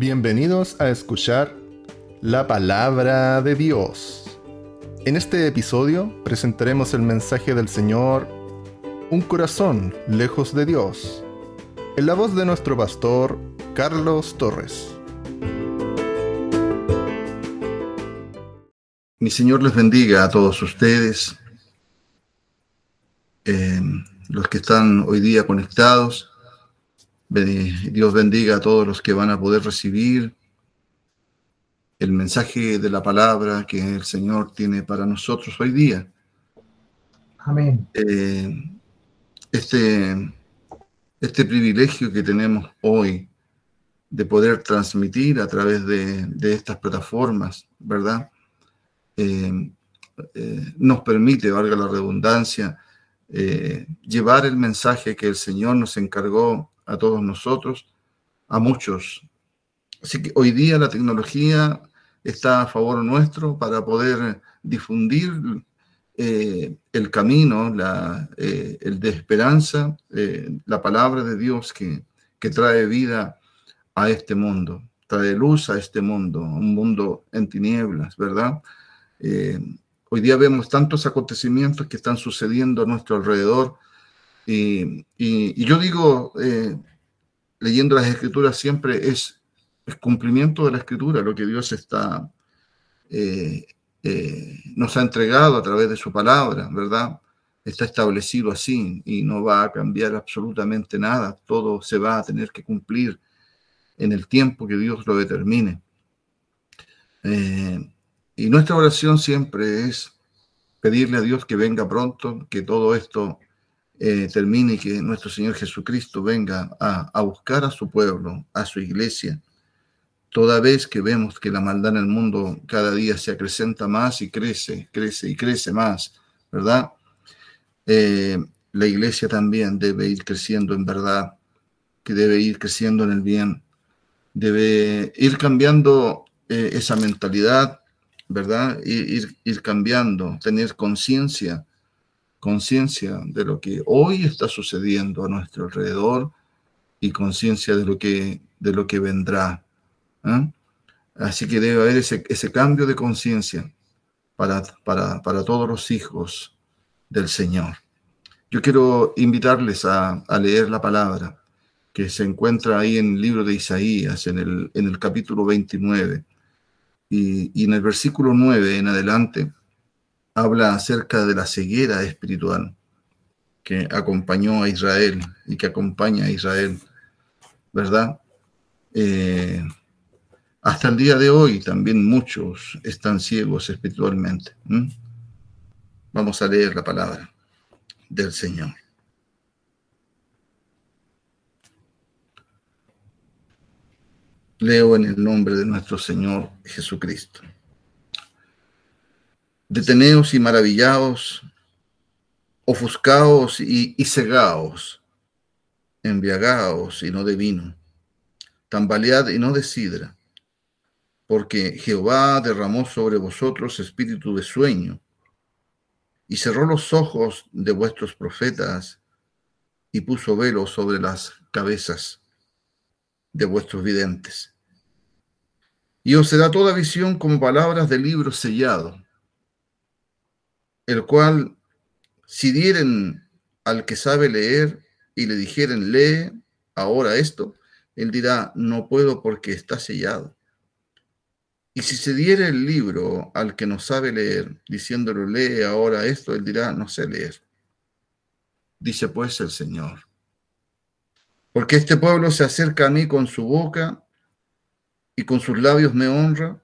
Bienvenidos a escuchar la palabra de Dios. En este episodio presentaremos el mensaje del Señor, Un corazón lejos de Dios, en la voz de nuestro pastor Carlos Torres. Mi Señor les bendiga a todos ustedes, eh, los que están hoy día conectados Dios bendiga a todos los que van a poder recibir el mensaje de la palabra que el Señor tiene para nosotros hoy día. Amén. Eh, este, este privilegio que tenemos hoy de poder transmitir a través de, estas plataformas, ¿verdad? Eh, eh, nos permite, valga la redundancia, llevar el mensaje que el Señor nos encargó a todos nosotros, a muchos. Así que hoy día la tecnología está a favor nuestro para poder difundir eh, el camino, la, eh, el de esperanza, eh, la palabra de Dios que, que trae vida a este mundo, trae luz a este mundo, un mundo en tinieblas, ¿verdad? hoy día vemos tantos acontecimientos que están sucediendo a nuestro alrededor y, yo digo, eh, leyendo las escrituras siempre es, el cumplimiento de la escritura, lo que Dios está, eh, eh, nos ha entregado a través de su palabra, ¿verdad? Está establecido así y no va a cambiar absolutamente nada, todo se va a tener que cumplir en el tiempo que Dios lo determine. y nuestra oración siempre es pedirle a Dios que venga pronto, que todo esto eh, termine que nuestro Señor Jesucristo venga a, buscar a su pueblo, a su iglesia, toda vez que vemos que la maldad en el mundo cada día se acrecenta más y crece, crece y crece más, ¿verdad? Eh, la iglesia también debe ir creciendo en verdad, que debe ir creciendo en el bien, debe ir cambiando eh, esa mentalidad, ¿verdad? Ir, ir cambiando, tener conciencia conciencia de lo que hoy está sucediendo a nuestro alrededor y conciencia de lo que de lo que vendrá. ¿eh? Así que debe haber ese, ese cambio de conciencia para, para, para, todos los hijos del Señor. Yo quiero invitarles a, a, leer la palabra que se encuentra ahí en el libro de Isaías, en el, en el capítulo 29, y, y en el versículo 9 en adelante habla acerca de la ceguera espiritual que acompañó a Israel y que acompaña a Israel, ¿verdad? Eh, hasta el día de hoy también muchos están ciegos espiritualmente. Vamos a leer la palabra del Señor. Leo en el nombre de nuestro Señor Jesucristo. Deteneos y maravillaos, ofuscaos y, y cegaos, embriagaos y no de vino, tambalead y no de sidra, porque Jehová derramó sobre vosotros espíritu de sueño y cerró los ojos de vuestros profetas y puso velo sobre las cabezas de vuestros videntes. Y os será toda visión como palabras de libro sellado el cual, si dieren al que sabe leer y le dijeren, lee ahora esto, él dirá, no puedo porque está sellado. Y si se diere el libro al que no sabe leer, diciéndole, lee ahora esto, él dirá, no sé leer. Dice pues el Señor. Porque este pueblo se acerca a mí con su boca y con sus labios me honra,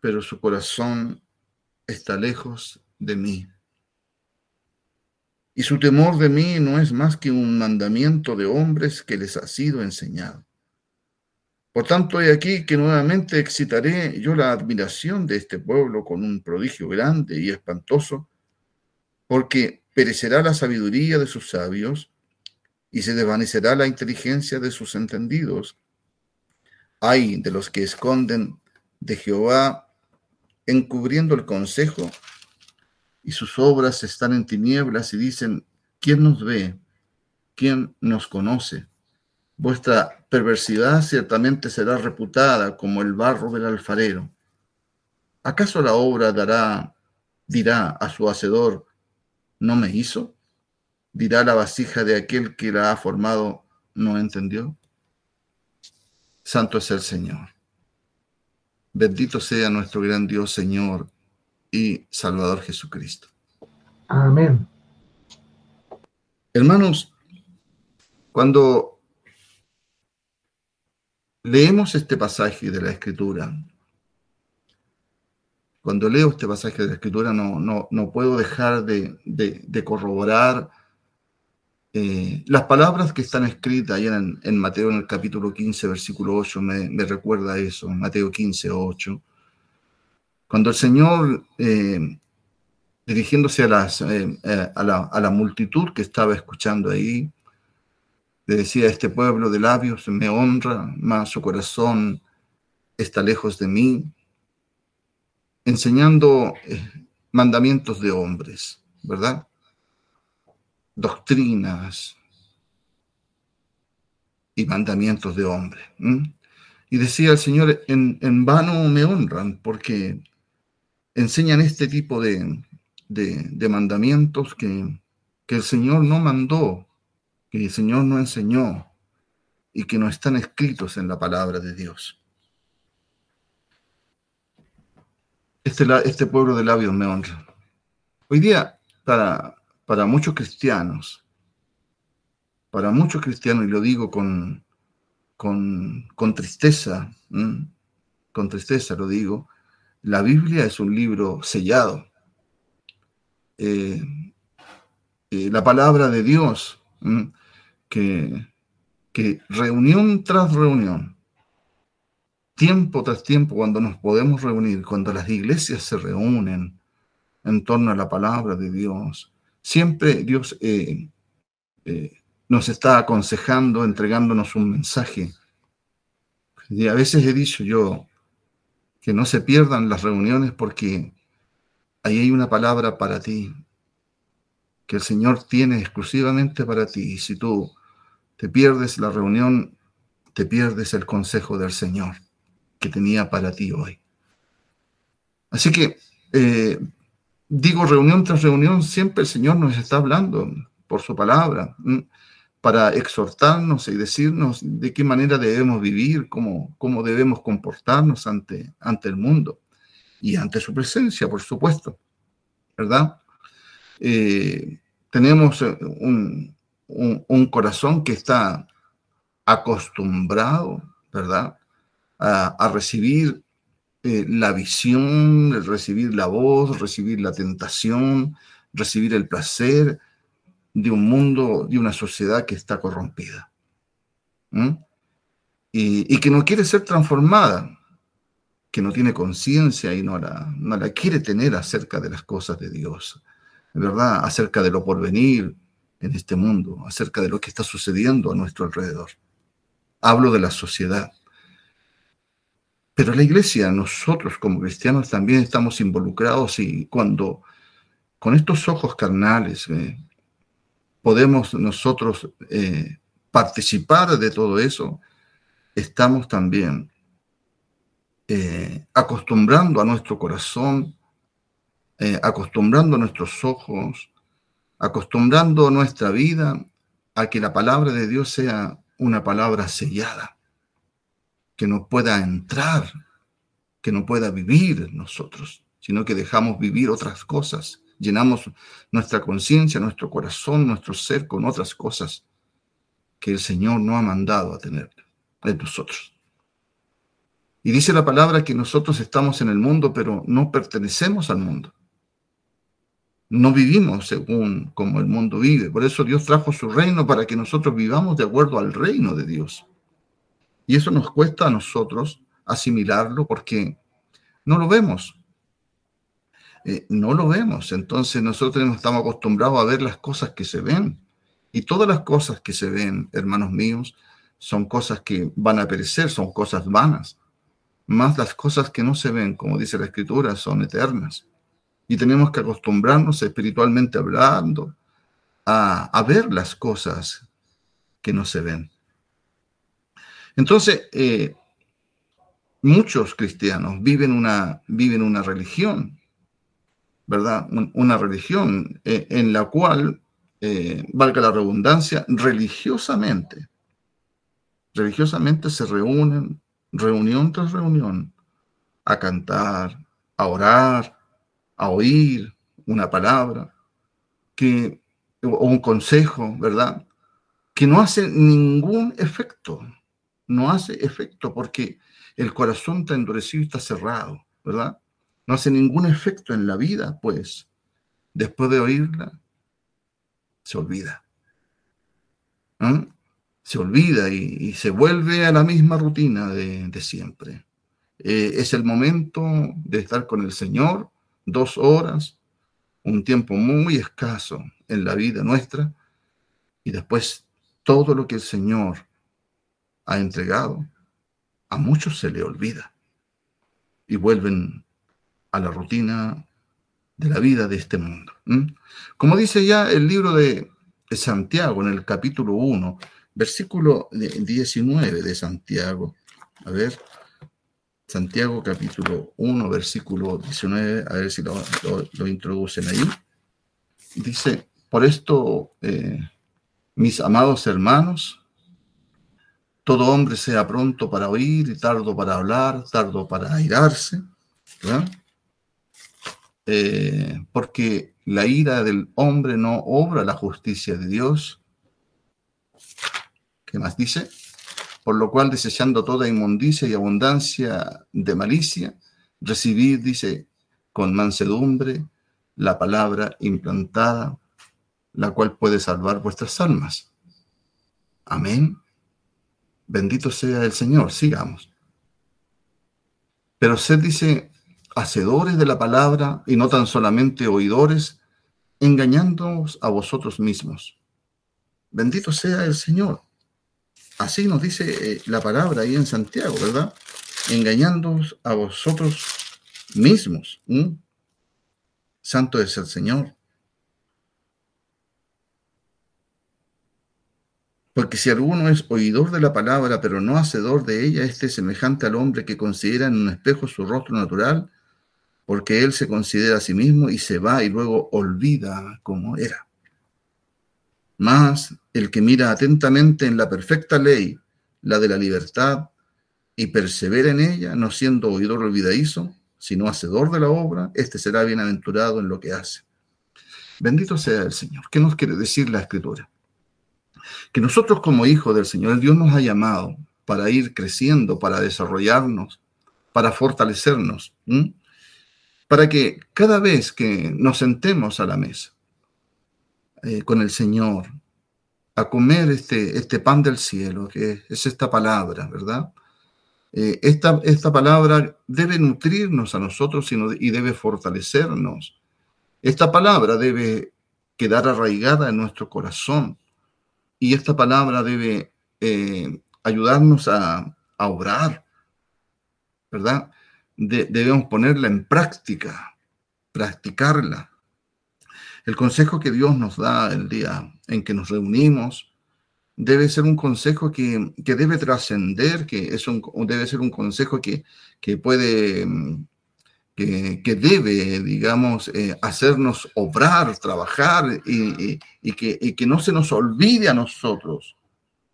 pero su corazón está lejos de mí. Y su temor de mí no es más que un mandamiento de hombres que les ha sido enseñado. Por tanto, he aquí que nuevamente excitaré yo la admiración de este pueblo con un prodigio grande y espantoso, porque perecerá la sabiduría de sus sabios y se desvanecerá la inteligencia de sus entendidos. Hay de los que esconden de Jehová encubriendo el consejo y sus obras están en tinieblas y dicen, ¿quién nos ve? ¿Quién nos conoce? Vuestra perversidad ciertamente será reputada como el barro del alfarero. ¿Acaso la obra dará, dirá a su hacedor, no me hizo? Dirá la vasija de aquel que la ha formado, no entendió. Santo es el Señor. Bendito sea nuestro gran Dios, Señor y Salvador Jesucristo. Amén. Hermanos, cuando leemos este pasaje de la Escritura, cuando leo este pasaje de la Escritura no, no, puedo dejar de, corroborar eh, las palabras que están escritas ahí en, en, Mateo en el capítulo 15, versículo 8, me, recuerda eso, Mateo 15, 8. Cuando el Señor eh, dirigiéndose a, las, eh, eh, a, la, multitud que estaba escuchando ahí, le decía, este pueblo de labios me honra, mas su corazón está lejos de mí, enseñando mandamientos de hombres, ¿verdad? Doctrinas y mandamientos de hombres. Y decía el Señor, en, en, vano me honran porque enseñan este tipo de, de, mandamientos que, que el Señor no mandó, que el Señor no enseñó y que no están escritos en la palabra de Dios. Este, este pueblo de labios me honra. Hoy día, para, para muchos cristianos, para muchos cristianos, y lo digo con, con, con tristeza, con tristeza lo digo, la Biblia es un libro sellado. Eh, eh, la palabra de Dios, que, que reunión tras reunión, tiempo tras tiempo, cuando nos podemos reunir, cuando las iglesias se reúnen en torno a la palabra de Dios, siempre Dios eh, nos está aconsejando, entregándonos un mensaje. Y a veces he dicho yo que no se pierdan las reuniones porque ahí hay una palabra para ti que el Señor tiene exclusivamente para ti. Y si tú te pierdes la reunión, te pierdes el consejo del Señor que tenía para ti hoy. Así que eh, digo reunión tras reunión, siempre el Señor nos está hablando por su palabra para exhortarnos y decirnos de qué manera debemos vivir, cómo, cómo debemos comportarnos ante, ante el mundo y ante su presencia, por supuesto, ¿verdad? Eh, tenemos eh, un, corazón que está acostumbrado, ¿verdad? A, recibir eh, la visión, recibir la voz, recibir la tentación, recibir el placer de un mundo, de una sociedad que está corrompida. Y, y, que no quiere ser transformada que no tiene conciencia y no la, no la quiere tener acerca de las cosas de Dios, ¿verdad? Acerca de lo porvenir en este mundo, acerca de lo que está sucediendo a nuestro alrededor. Hablo de la sociedad. Pero la iglesia, nosotros como cristianos también estamos involucrados y cuando con estos ojos carnales eh, podemos nosotros eh, participar de todo eso, estamos también eh, acostumbrando a nuestro corazón, eh, acostumbrando a nuestros ojos, acostumbrando nuestra vida a que la palabra de Dios sea una palabra sellada, que no pueda entrar, que no pueda vivir nosotros, sino que dejamos vivir otras cosas, llenamos nuestra conciencia, nuestro corazón, nuestro ser con otras cosas que el Señor no ha mandado a tener de nosotros. Y dice la palabra que nosotros estamos en el mundo, pero no pertenecemos al mundo. No vivimos según como el mundo vive. Por eso Dios trajo su reino para que nosotros vivamos de acuerdo al reino de Dios. Y eso nos cuesta a nosotros asimilarlo porque no lo vemos. Eh, no lo vemos. Entonces nosotros estamos acostumbrados a ver las cosas que se ven. Y todas las cosas que se ven, hermanos míos, son cosas que van a perecer, son cosas vanas más las cosas que no se ven, como dice la escritura, son eternas. Y tenemos que acostumbrarnos espiritualmente hablando a, ver las cosas que no se ven. Entonces, eh, muchos cristianos viven una, viven una religión, ¿verdad? una religión eh, en la cual, eh, valga la redundancia, religiosamente, religiosamente se reúnen, reunión tras reunión, a cantar, a orar, a oír una palabra, que, o un consejo, ¿verdad? Que no hace ningún efecto, no hace efecto porque el corazón está endurecido y está cerrado, ¿verdad? No hace ningún efecto en la vida, pues después de oírla, se olvida. ¿Mm? Se olvida y, se vuelve a la misma rutina de, siempre. Eh, es el momento de estar con el Señor dos horas, un tiempo muy escaso en la vida nuestra, y después todo lo que el Señor ha entregado, a muchos se le olvida y vuelven a la rutina de la vida de este mundo. Como dice ya el libro de Santiago en el capítulo 1, versículo 19 de Santiago. A ver, Santiago capítulo 1, versículo 19, a ver si lo, introducen ahí. Dice, por esto, eh, mis amados hermanos, todo hombre sea pronto para oír y tardo para hablar, tardo para airarse, ¿verdad? Eh, porque la ira del hombre no obra la justicia de Dios. ¿Qué más dice? Por lo cual, desechando toda inmundicia y abundancia de malicia, recibid, dice, con mansedumbre la palabra implantada, la cual puede salvar vuestras almas. Amén. Bendito sea el Señor. Sigamos. Pero sed, dice, hacedores de la palabra y no tan solamente oidores, engañándoos a vosotros mismos. Bendito sea el Señor. Así nos dice eh, la palabra ahí en Santiago, ¿verdad? Engañándoos a vosotros mismos. Santo es el Señor. Porque si alguno es oidor de la palabra, pero no hacedor de ella, este es semejante al hombre que considera en un espejo su rostro natural porque él se considera a sí mismo y se va y luego olvida cómo era. Mas el que mira atentamente en la perfecta ley, la de la libertad, y persevera en ella, no siendo oidor olvidadizo, sino hacedor de la obra, éste será bienaventurado en lo que hace. Bendito sea el Señor. ¿Qué nos quiere decir la Escritura? Que nosotros como hijos del Señor, Dios nos ha llamado para ir creciendo, para desarrollarnos, para fortalecernos para que cada vez que nos sentemos a la mesa eh, con el Señor, a comer este, este pan del cielo, que es esta palabra, ¿verdad? Eh, esta, palabra debe nutrirnos a nosotros y, debe fortalecernos. Esta palabra debe quedar arraigada en nuestro corazón y esta palabra debe eh, ayudarnos a, a ¿verdad? Debemos ponerla en práctica, practicarla. El consejo que Dios nos da el día en que nos reunimos debe ser un consejo que, debe trascender, que es un, debe ser un consejo que, que puede, que, debe, digamos, eh, hacernos obrar, trabajar y, que, y que no se nos olvide a nosotros,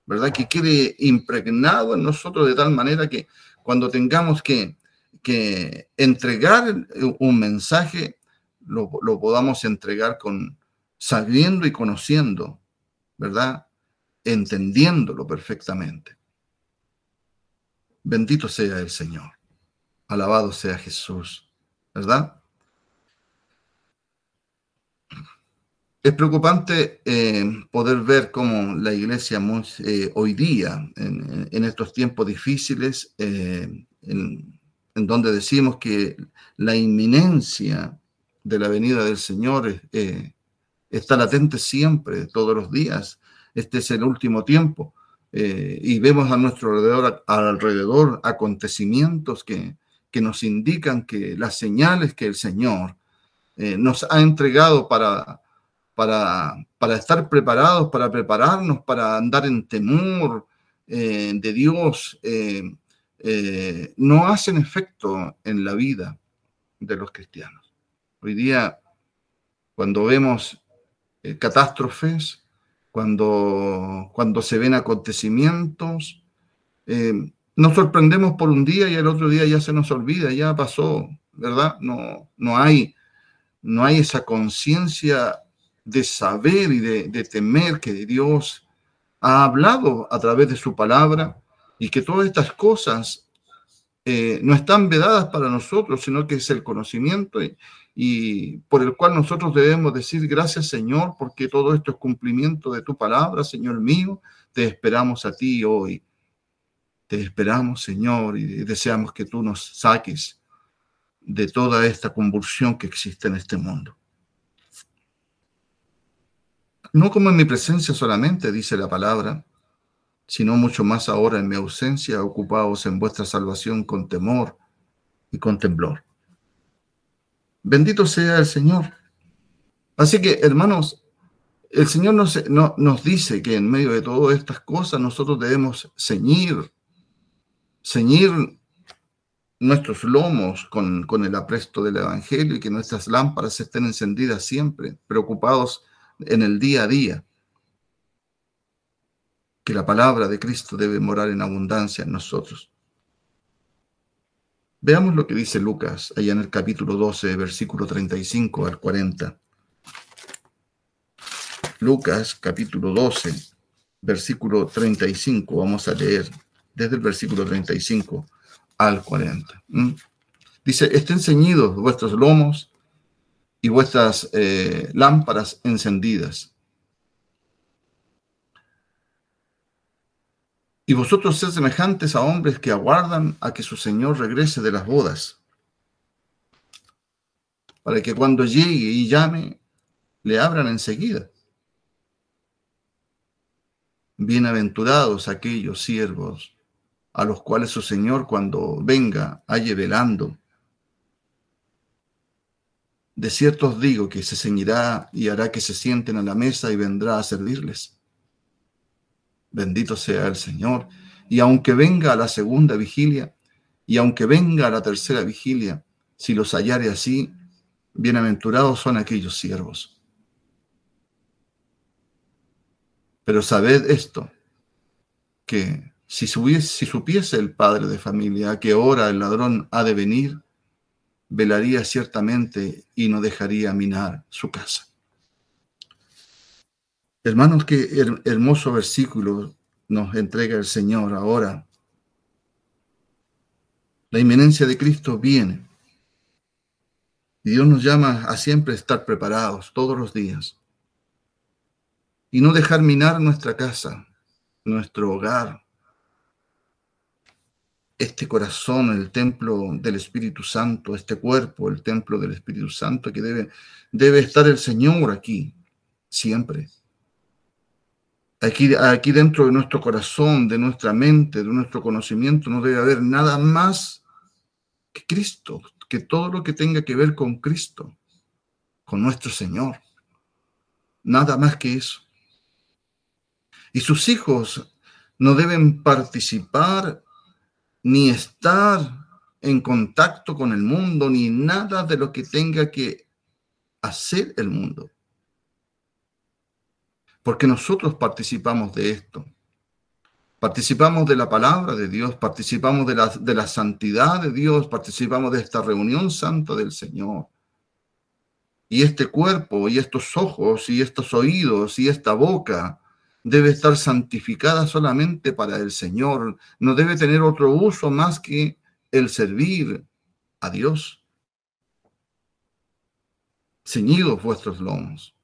¿verdad? Que quede impregnado en nosotros de tal manera que cuando tengamos que que entregar un mensaje lo, podamos entregar con sabiendo y conociendo, ¿verdad? Entendiéndolo perfectamente. Bendito sea el Señor. Alabado sea Jesús, ¿verdad? Es preocupante eh, poder ver cómo la iglesia eh, hoy día, en, estos tiempos difíciles, eh, en, en donde decimos que la inminencia de la venida del Señor eh, está latente siempre, todos los días. Este es el último tiempo. Eh, y vemos a nuestro alrededor, acontecimientos que, que, nos indican que las señales que el Señor eh, nos ha entregado para, para, para estar preparados, para prepararnos, para andar en temor, eh, de Dios eh, eh, no hacen efecto en la vida de los cristianos. Hoy día, cuando vemos catástrofes, cuando, cuando se ven acontecimientos, nos sorprendemos por un día y el otro día ya se nos olvida, ya pasó, ¿verdad? No, no, hay, no hay esa conciencia de saber y de temer que Dios ha hablado a través de su palabra y que todas estas cosas eh, no están vedadas para nosotros, sino que es el conocimiento y, por el cual nosotros debemos decir gracias Señor, porque todo esto es cumplimiento de tu palabra, Señor mío, te esperamos a ti hoy. Te esperamos, Señor, y deseamos que tú nos saques de toda esta convulsión que existe en este mundo. No como en mi presencia solamente, dice la palabra, sino mucho más ahora en mi ausencia, ocupados en vuestra salvación con temor y con temblor. Bendito sea el Señor. Así que, hermanos, el Señor nos, nos dice que en medio de todas estas cosas nosotros debemos ceñir, ceñir nuestros lomos con, con el apresto del Evangelio y que nuestras lámparas estén encendidas siempre, preocupados en el día a día, que la palabra de Cristo debe morar en abundancia en nosotros. Veamos lo que dice Lucas allá en el capítulo 12, versículo 35 al 40. Lucas capítulo 12, versículo 35, vamos a leer desde el versículo 35 al 40. Dice, estén ceñidos vuestros lomos y vuestras eh, lámparas encendidas. Y vosotros sed semejantes a hombres que aguardan a que su Señor regrese de las bodas, para que cuando llegue y llame, le abran enseguida. Bienaventurados aquellos siervos a los cuales su Señor cuando venga halle velando. De cierto os digo que se ceñirá y hará que se sienten a la mesa y vendrá a servirles. Bendito sea el Señor. Y aunque venga la segunda vigilia, y aunque venga la tercera vigilia, si los hallare así, bienaventurados son aquellos siervos. Pero sabed esto, que si, si supiese el padre de familia a qué hora el ladrón ha de venir, velaría ciertamente y no dejaría minar su casa. Hermanos, qué hermoso versículo nos entrega el Señor ahora. La inminencia de Cristo viene. Y Dios nos llama a siempre estar preparados todos los días. Y no dejar minar nuestra casa, nuestro hogar, este corazón, el templo del Espíritu Santo, este cuerpo, el templo del Espíritu Santo, que debe, debe estar el Señor aquí, siempre. Aquí, aquí dentro de nuestro corazón, de nuestra mente, de nuestro conocimiento, no debe haber nada más que Cristo, que todo lo que tenga que ver con Cristo, con nuestro Señor. Nada más que eso. Y sus hijos no deben participar ni estar en contacto con el mundo, ni nada de lo que tenga que hacer el mundo. Porque nosotros participamos de esto. Participamos de la palabra de Dios, participamos de la, de la santidad de Dios, participamos de esta reunión santa del Señor. Y este cuerpo, y estos ojos, y estos oídos, y esta boca, debe estar santificada solamente para el Señor, no debe tener otro uso más que el servir a Dios. Ceñidos vuestros lomos,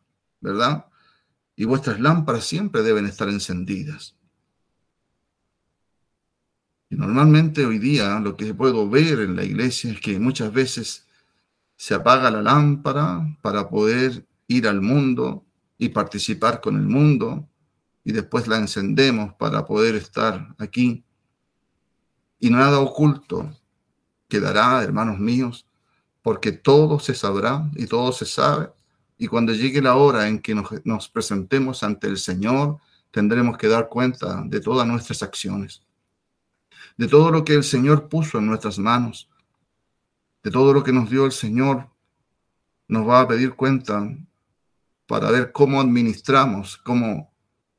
¿verdad? Y vuestras lámparas siempre deben estar encendidas. Y normalmente hoy día lo que puedo ver en la iglesia es que muchas veces se apaga la lámpara para poder ir al mundo y participar con el mundo, y después la encendemos para poder estar aquí. Y nada oculto quedará, hermanos míos, porque todo se sabrá y todo se sabe. Y cuando llegue la hora en que nos, presentemos ante el Señor, tendremos que dar cuenta de todas nuestras acciones, de todo lo que el Señor puso en nuestras manos, de todo lo que nos dio el Señor. Nos va a pedir cuenta para ver cómo administramos, cómo,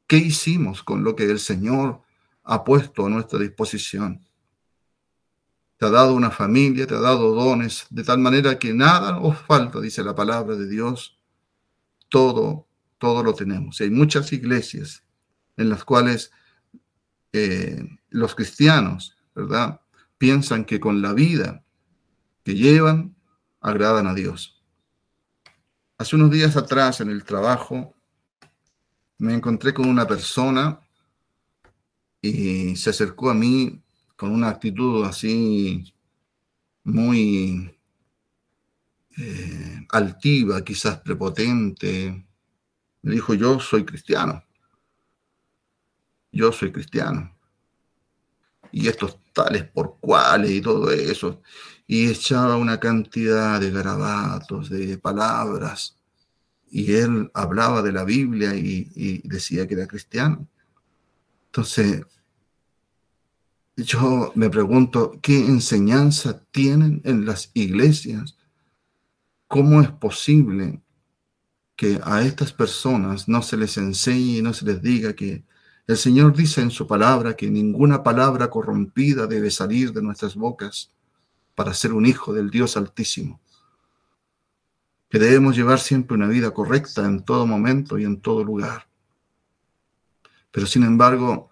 qué hicimos con lo que el Señor ha puesto a nuestra disposición. Te ha dado una familia, te ha dado dones, de tal manera que nada os falta, dice la palabra de Dios. Todo, todo lo tenemos. Y hay muchas iglesias en las cuales eh, los cristianos, ¿verdad? Piensan que con la vida que llevan, agradan a Dios. Hace unos días atrás en el trabajo me encontré con una persona y se acercó a mí con una actitud así muy eh, altiva, quizás prepotente. Me dijo, yo soy cristiano. Yo soy cristiano. Y estos tales por cuales y todo eso. Y echaba una cantidad de garabatos, de palabras. Y él hablaba de la Biblia y, y decía que era cristiano. Entonces, yo me pregunto, ¿qué enseñanza tienen en las iglesias? ¿Cómo es posible que a estas personas no se les enseñe y no se les diga que el Señor dice en su palabra que ninguna palabra corrompida debe salir de nuestras bocas para ser un hijo del Dios Altísimo? Que debemos llevar siempre una vida correcta en todo momento y en todo lugar. Pero sin embargo,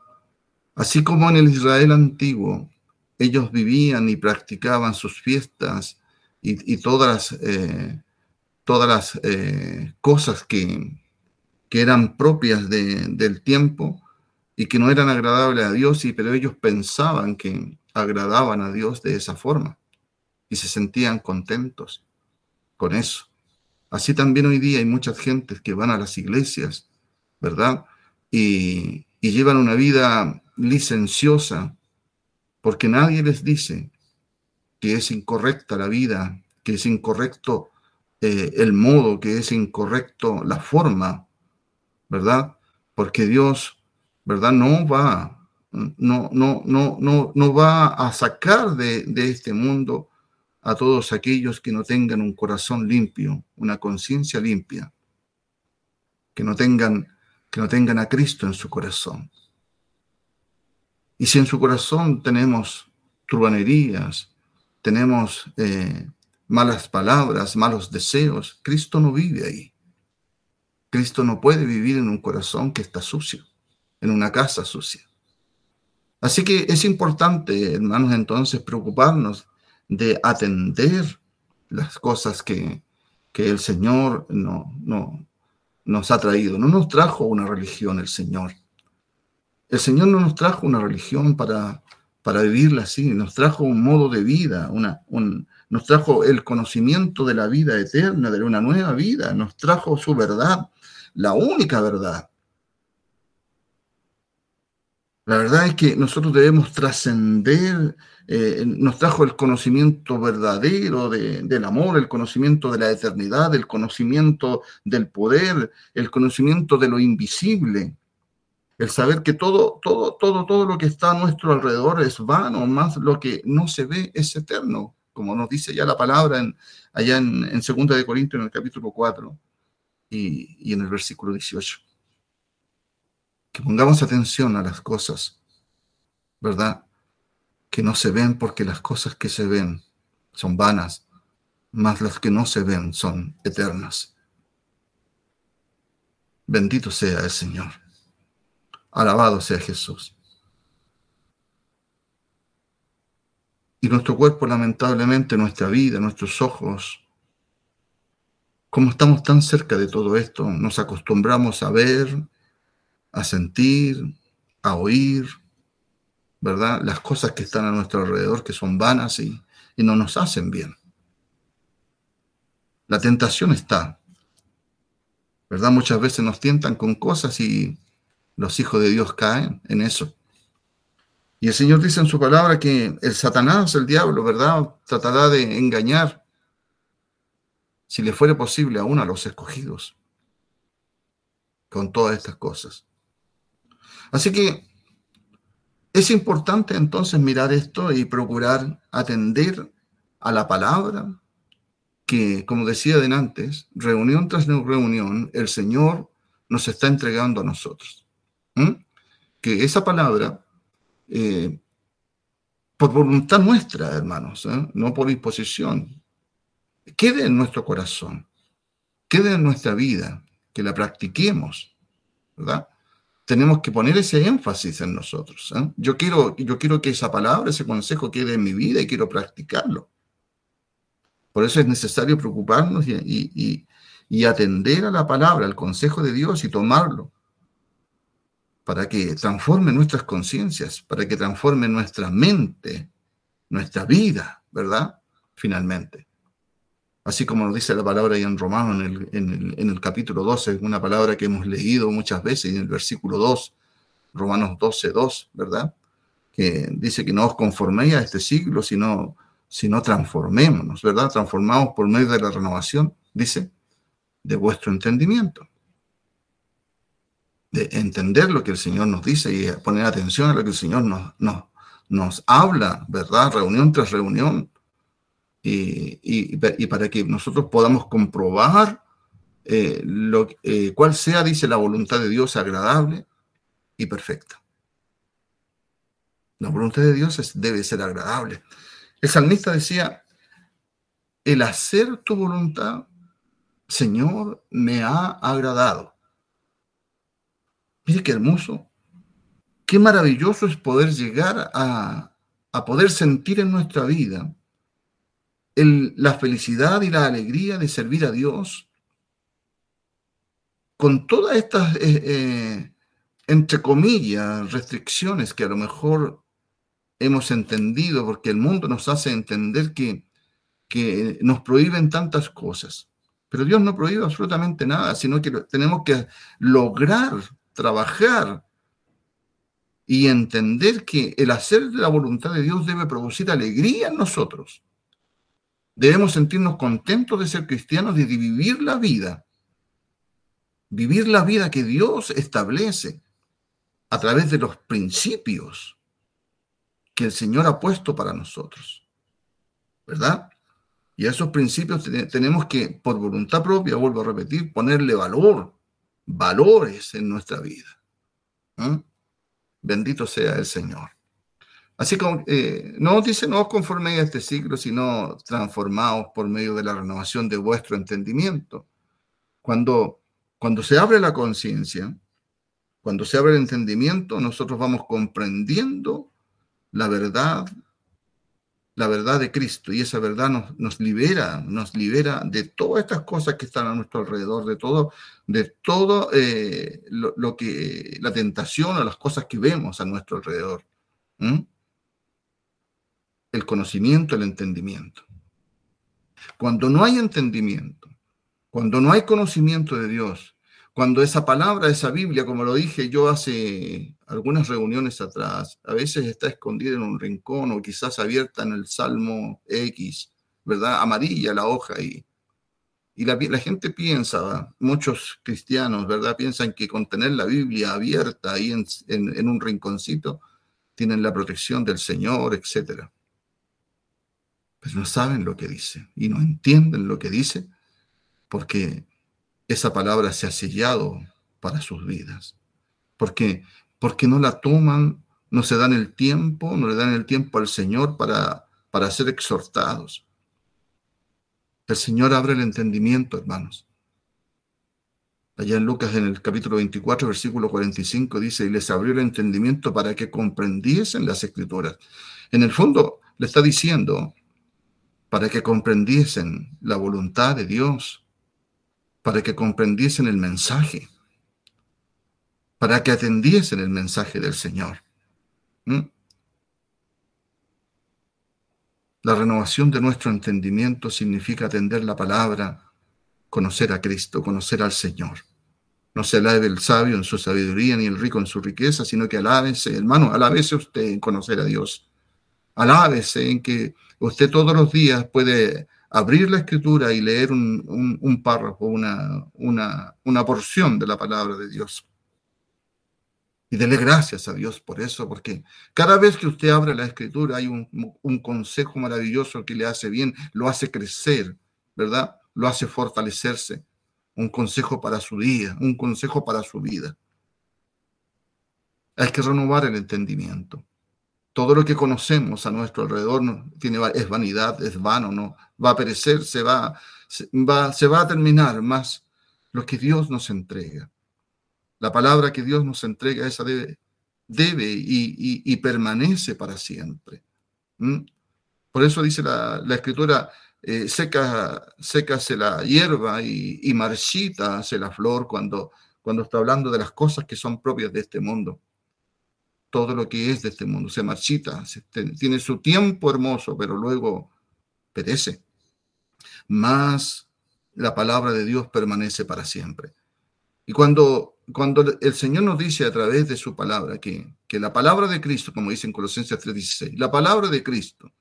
Así como en el Israel antiguo ellos vivían y practicaban sus fiestas y, todas las, eh, todas las eh, cosas que, que, eran propias del tiempo y que no eran agradables a Dios, y, pero ellos pensaban que agradaban a Dios de esa forma y se sentían contentos con eso. Así también hoy día hay muchas gentes que van a las iglesias, ¿verdad? Y, y llevan una vida licenciosa, porque nadie les dice que es incorrecta la vida, que es incorrecto eh, el modo, que es incorrecto la forma, ¿verdad? Porque Dios, ¿verdad? No va, no, no, no, no, va a sacar de, de este mundo a todos aquellos que no tengan un corazón limpio, una conciencia limpia, que no tengan, que no tengan a Cristo en su corazón. Y si en su corazón tenemos truanerías, tenemos eh, malas palabras, malos deseos, Cristo no vive ahí. Cristo no puede vivir en un corazón que está sucio, en una casa sucia. Así que es importante, hermanos, entonces preocuparnos de atender las cosas que, que el Señor no, no, nos ha traído. No nos trajo una religión el Señor. El Señor no nos trajo una religión para, para vivirla así, nos trajo un modo de vida, una, nos trajo el conocimiento de la vida eterna, de una nueva vida, nos trajo su verdad, la única verdad. La verdad es que nosotros debemos trascender, eh, nos trajo el conocimiento verdadero del amor, el conocimiento de la eternidad, el conocimiento del poder, el conocimiento de lo invisible el saber que todo, todo, todo, todo lo que está a nuestro alrededor es vano, más lo que no se ve es eterno, como nos dice ya la palabra en, allá en, en 2 de Corintios en el capítulo 4 y, y en el versículo 18. Que pongamos atención a las cosas, ¿verdad? Que no se ven porque las cosas que se ven son vanas, más las que no se ven son eternas. Bendito sea el Señor. Alabado sea Jesús. Y nuestro cuerpo, lamentablemente, nuestra vida, nuestros ojos, como estamos tan cerca de todo esto, nos acostumbramos a ver, a sentir, a oír, ¿verdad? Las cosas que están a nuestro alrededor, que son vanas y, y no nos hacen bien. La tentación está, ¿verdad? Muchas veces nos tientan con cosas y los hijos de Dios caen en eso. Y el Señor dice en su palabra que el Satanás, el diablo, ¿verdad? Tratará de engañar, si le fuere posible, aún a los escogidos, con todas estas cosas. Así que es importante entonces mirar esto y procurar atender a la palabra que, como decía de antes, reunión tras reunión, el Señor nos está entregando a nosotros. Que esa palabra, eh, por voluntad nuestra, hermanos, ¿eh? no por disposición, quede en nuestro corazón, quede en nuestra vida, que la practiquemos, ¿verdad? Tenemos que poner ese énfasis en nosotros. ¿eh? Yo, quiero, yo quiero que esa palabra, ese consejo quede en mi vida y quiero practicarlo. Por eso es necesario preocuparnos y, atender a la palabra, al consejo de Dios y tomarlo para que transforme nuestras conciencias, para que transforme nuestra mente, nuestra vida, ¿verdad? Finalmente. Así como nos dice la palabra en Romano, en el, en el, capítulo 12, una palabra que hemos leído muchas veces, en el versículo 2, Romanos 12, 2, ¿verdad? Que dice que no os conforméis a este siglo, sino sino transformémonos, ¿verdad? Transformamos por medio de la renovación, dice, de vuestro entendimiento. De entender lo que el Señor nos dice y poner atención a lo que el Señor nos, nos, nos habla, ¿verdad? Reunión tras reunión. Y, y, para que nosotros podamos comprobar eh, lo, eh, cuál sea, dice, la voluntad de Dios agradable y perfecta. La voluntad de Dios es, debe ser agradable. El salmista decía, el hacer tu voluntad, Señor, me ha agradado. Mire qué hermoso, qué maravilloso es poder llegar a, poder sentir en nuestra vida la felicidad y la alegría de servir a Dios con todas estas, eh, eh, entre comillas, restricciones que a lo mejor hemos entendido, porque el mundo nos hace entender que, que nos prohíben tantas cosas. Pero Dios no prohíbe absolutamente nada, sino que tenemos que lograr trabajar y entender que el hacer de la voluntad de Dios debe producir alegría en nosotros. Debemos sentirnos contentos de ser cristianos y de vivir la vida. Vivir la vida que Dios establece a través de los principios que el Señor ha puesto para nosotros. ¿Verdad? Y a esos principios tenemos que, por voluntad propia, vuelvo a repetir, ponerle valor, valores en nuestra vida. Bendito sea el Señor. Así como eh, no dice, no conforméis a este siglo, sino transformaos por medio de la renovación de vuestro entendimiento. Cuando, cuando se abre la conciencia, cuando se abre el entendimiento, nosotros vamos comprendiendo la verdad, la verdad de Cristo. Y esa verdad nos, nos, libera, nos libera de todas estas cosas que están a nuestro alrededor, de todo, de todo eh, lo, que, la tentación o las cosas que vemos a nuestro alrededor. El conocimiento, el entendimiento. Cuando no hay entendimiento, cuando no hay conocimiento de Dios, cuando esa palabra, esa Biblia, como lo dije yo hace algunas reuniones atrás, a veces está escondida en un rincón o quizás abierta en el Salmo X, ¿verdad? Amarilla la hoja y, y la, gente piensa, muchos cristianos, ¿verdad? Piensan que con tener la Biblia abierta ahí en, en un rinconcito, tienen la protección del Señor, etc. Pero no saben lo que dice y no entienden lo que dice porque esa palabra se ha sellado para sus vidas. Porque, porque no la toman, no se dan el tiempo, no le dan el tiempo al Señor para, para ser exhortados. El Señor abre el entendimiento, hermanos. Allá en Lucas, en el capítulo 24, versículo 45, dice, y les abrió el entendimiento para que comprendiesen las escrituras. En el fondo, le está diciendo, para que comprendiesen la voluntad de Dios, para que comprendiesen el mensaje, para que atendiesen el mensaje del Señor. ¿Mm? La renovación de nuestro entendimiento significa atender la palabra, conocer a Cristo, conocer al Señor. No se alabe el sabio en su sabiduría ni el rico en su riqueza, sino que alábese, hermano, alábese usted en conocer a Dios. Alábese en que usted todos los días puede abrir la escritura y leer un, párrafo, una, una, una porción de la palabra de Dios. Y dele gracias a Dios por eso, porque cada vez que usted abre la escritura hay un, consejo maravilloso que le hace bien, lo hace crecer, ¿verdad? Lo hace fortalecerse. Un consejo para su día, un consejo para su vida. Hay que renovar el entendimiento. Todo lo que conocemos a nuestro alrededor tiene, es vanidad, es vano, no va a perecer, se va, se va, se va a terminar, más lo que Dios nos entrega la palabra que Dios nos entrega, esa debe, debe y, permanece para siempre. Por eso dice la, escritura, eh, seca, se la hierba y, y se la flor cuando, cuando está hablando de las cosas que son propias de este mundo. Todo lo que es de este mundo se marchita, tiene su tiempo hermoso, pero luego perece. Más la palabra de Dios permanece para siempre. Y cuando cuando el Señor nos dice a través de su palabra que, que la palabra de Cristo, como dice en Colosenses 3:16, la palabra de Cristo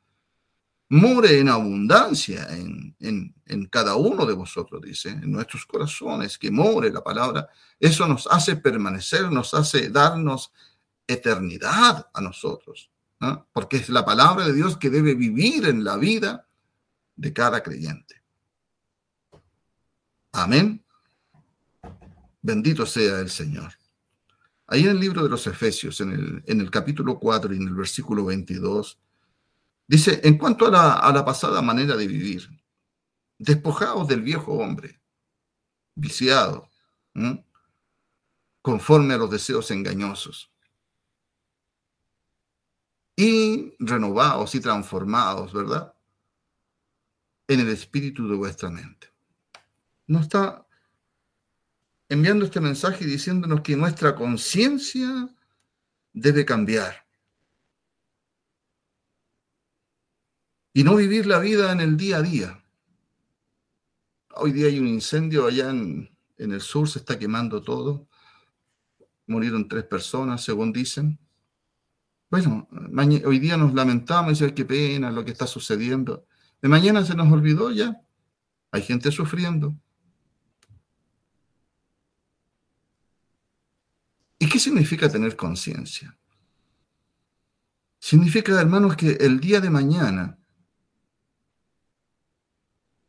more en abundancia en, en, en, cada uno de vosotros, dice, en nuestros corazones, que more la palabra, eso nos hace permanecer, nos hace darnos eternidad a nosotros, porque es la palabra de Dios que debe vivir en la vida de cada creyente. Amén. Bendito sea el Señor. Ahí en el libro de los Efesios, en el, capítulo 4 y en el versículo 22, dice, en cuanto a la, a la pasada manera de vivir, despojados del viejo hombre, viciado, conforme a los deseos engañosos, y renovados y transformados, ¿verdad? En el espíritu de vuestra mente. No está enviando este mensaje y diciéndonos que nuestra conciencia debe cambiar. Y no vivir la vida en el día a día. Hoy día hay un incendio allá en, el sur, se está quemando todo. Murieron tres personas, según dicen. Bueno, hoy día nos lamentamos y decimos, qué pena lo que está sucediendo. De mañana se nos olvidó ya. Hay gente sufriendo. ¿Y qué significa tener conciencia? Significa, hermanos, que el día de mañana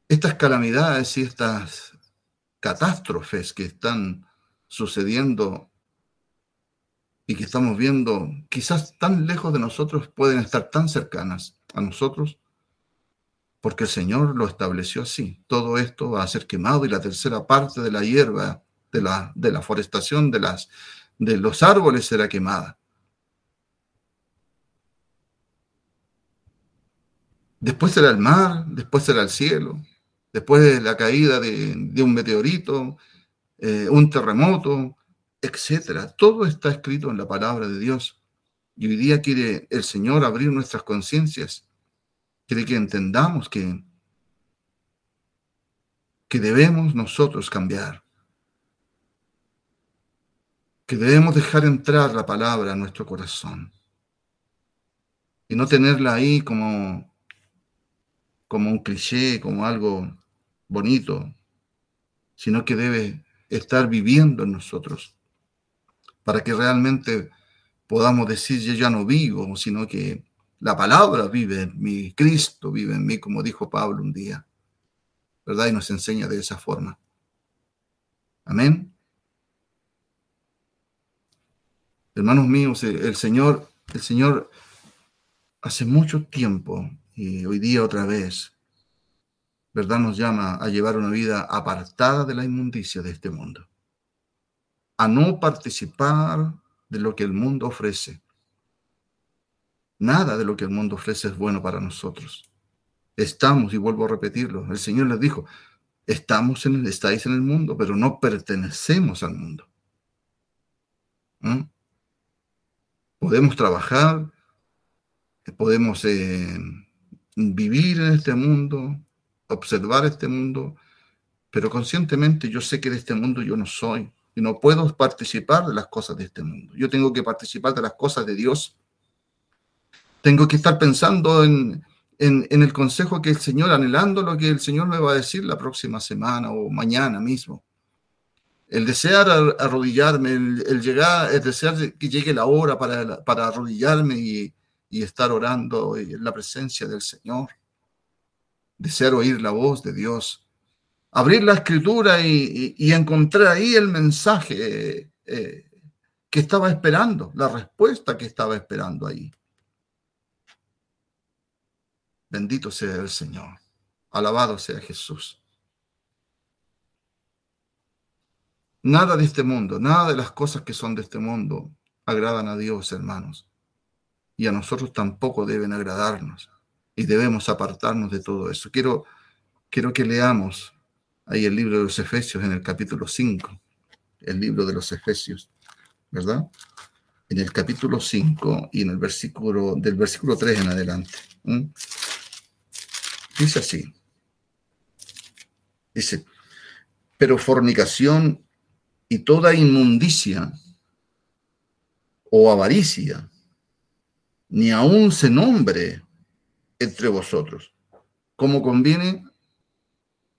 estas calamidades y estas catástrofes que están sucediendo y que estamos viendo quizás tan lejos de nosotros pueden estar tan cercanas a nosotros porque el Señor lo estableció así. Todo esto va a ser quemado y la tercera parte de la hierba, de la, de la forestación, de las de los árboles será quemada. Después será el mar, después será el cielo, después de la caída de, un meteorito, eh, un terremoto, etcétera. Todo está escrito en la palabra de Dios. Y hoy día quiere el Señor abrir nuestras conciencias. Quiere que entendamos que, que debemos nosotros cambiar que debemos dejar entrar la palabra a nuestro corazón y no tenerla ahí como, como un cliché, como algo bonito, sino que debe estar viviendo en nosotros para que realmente podamos decir yo ya no vivo, sino que la palabra vive en mí, Cristo vive en mí, como dijo Pablo un día, ¿verdad? Y nos enseña de esa forma. Amén. Hermanos míos, el Señor, el Señor hace mucho tiempo y hoy día otra vez, ¿verdad? Nos llama a llevar una vida apartada de la inmundicia de este mundo, a no participar de lo que el mundo ofrece. Nada de lo que el mundo ofrece es bueno para nosotros. Estamos, y vuelvo a repetirlo, el Señor les dijo, estamos en el, estáis en el mundo, pero no pertenecemos al mundo. ¿Mm? Podemos trabajar, podemos eh, vivir en este mundo, observar este mundo, pero conscientemente yo sé que de este mundo yo no soy y no puedo participar de las cosas de este mundo. Yo tengo que participar de las cosas de Dios. Tengo que estar pensando en, en el consejo que el Señor, anhelando lo que el Señor me va a decir la próxima semana o mañana mismo. El desear arrodillarme, el, llegar, el desear que llegue la hora para, para arrodillarme y, estar orando en la presencia del Señor. Desear oír la voz de Dios. Abrir la escritura y, encontrar ahí el mensaje eh, que estaba esperando, la respuesta que estaba esperando ahí. Bendito sea el Señor. Alabado sea Jesús. Nada de este mundo, nada de las cosas que son de este mundo agradan a Dios, hermanos. Y a nosotros tampoco deben agradarnos. Y debemos apartarnos de todo eso. Quiero, quiero que leamos ahí el libro de los Efesios en el capítulo 5. El libro de los Efesios, ¿verdad? En el capítulo 5 y en el versículo, del versículo 3 en adelante. Dice así. Dice, pero fornicación y toda inmundicia o avaricia, ni aun se nombre entre vosotros, como conviene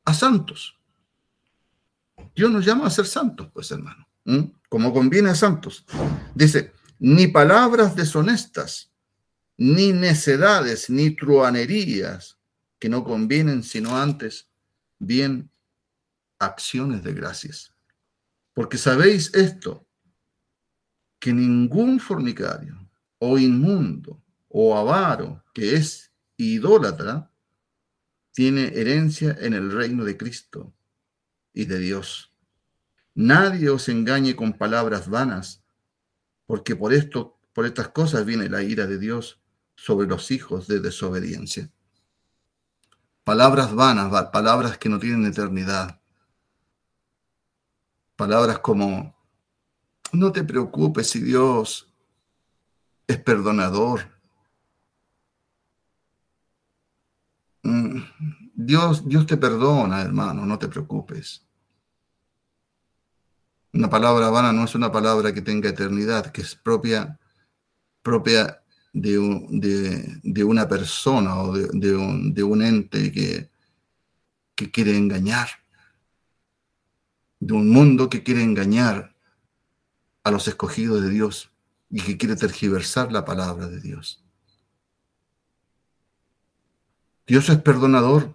a santos. Dios nos llama a ser santos, pues hermano, como conviene a santos. Dice, ni palabras deshonestas, ni necedades, ni truanerías que no convienen, sino antes bien acciones de gracias. Porque sabéis esto, que ningún fornicario o inmundo o avaro que es idólatra tiene herencia en el reino de Cristo y de Dios. Nadie os engañe con palabras vanas, porque por esto, por estas cosas viene la ira de Dios sobre los hijos de desobediencia. Palabras vanas, palabras que no tienen eternidad, Palabras como, no te preocupes si Dios es perdonador. Mm, Dios, Dios te perdona, hermano, no te preocupes. Una palabra vana no es una palabra que tenga eternidad, que es propia, propia de, de, una persona o de, un, un, ente que, que quiere engañar de un mundo que quiere engañar a los escogidos de Dios y que quiere tergiversar la palabra de Dios. Dios es perdonador,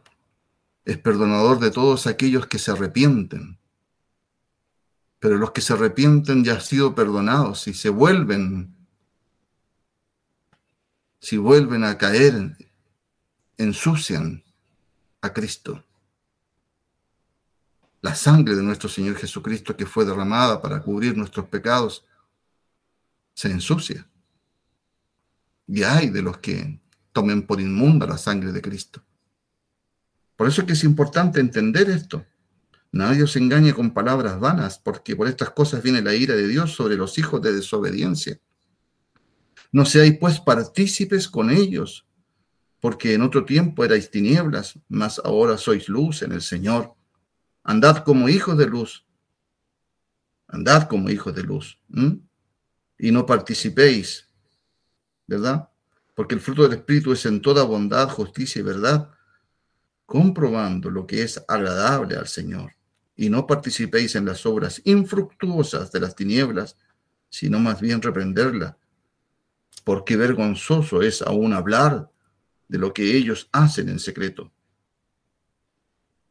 es perdonador de todos aquellos que se arrepienten. Pero los que se arrepienten ya han sido perdonados y se vuelven, si vuelven a caer, ensucian a Cristo la sangre de nuestro Señor Jesucristo que fue derramada para cubrir nuestros pecados, se ensucia. Y hay de los que tomen por inmunda la sangre de Cristo. Por eso es que es importante entender esto. Nadie os engañe con palabras vanas, porque por estas cosas viene la ira de Dios sobre los hijos de desobediencia. No seáis pues partícipes con ellos, porque en otro tiempo erais tinieblas, mas ahora sois luz en el Señor. Andad como hijos de luz. Andad como hijos de luz. Y no participéis, ¿verdad? Porque el fruto del Espíritu es en toda bondad, justicia y verdad, comprobando lo que es agradable al Señor. Y no participéis en las obras infructuosas de las tinieblas, sino más bien reprenderla. Porque vergonzoso es aún hablar de lo que ellos hacen en secreto.